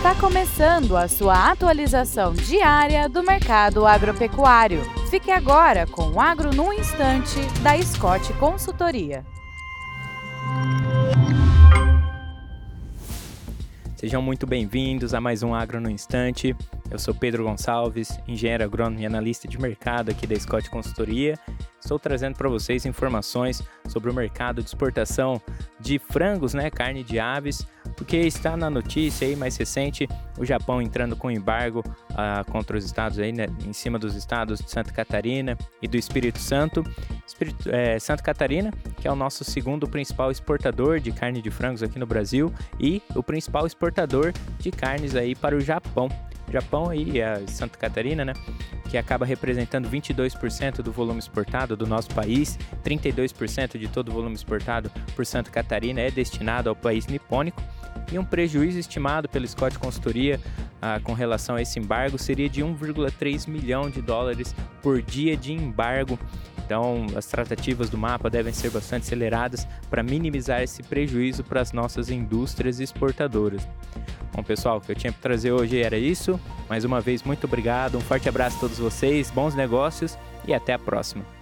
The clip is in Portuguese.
Está começando a sua atualização diária do mercado agropecuário. Fique agora com o Agro no Instante, da Scott Consultoria. Sejam muito bem-vindos a mais um Agro no Instante. Eu sou Pedro Gonçalves, engenheiro agrônomo e analista de mercado aqui da Scott Consultoria. Estou trazendo para vocês informações sobre o mercado de exportação de frangos, né, carne de aves, porque está na notícia aí mais recente o Japão entrando com embargo uh, contra os estados aí, né, em cima dos estados de Santa Catarina e do Espírito Santo. Espírito, é, Santa Catarina, que é o nosso segundo principal exportador de carne de frangos aqui no Brasil e o principal exportador de carnes aí para o Japão. Japão e a Santa Catarina, né? Que acaba representando 22% do volume exportado do nosso país, 32% de todo o volume exportado por Santa Catarina é destinado ao país nipônico e um prejuízo estimado pela Scott Consultoria ah, com relação a esse embargo seria de 1,3 milhão de dólares por dia de embargo. Então, as tratativas do mapa devem ser bastante aceleradas para minimizar esse prejuízo para as nossas indústrias exportadoras. Bom, pessoal, o que eu tinha para trazer hoje era isso. Mais uma vez, muito obrigado, um forte abraço a todos vocês, bons negócios e até a próxima.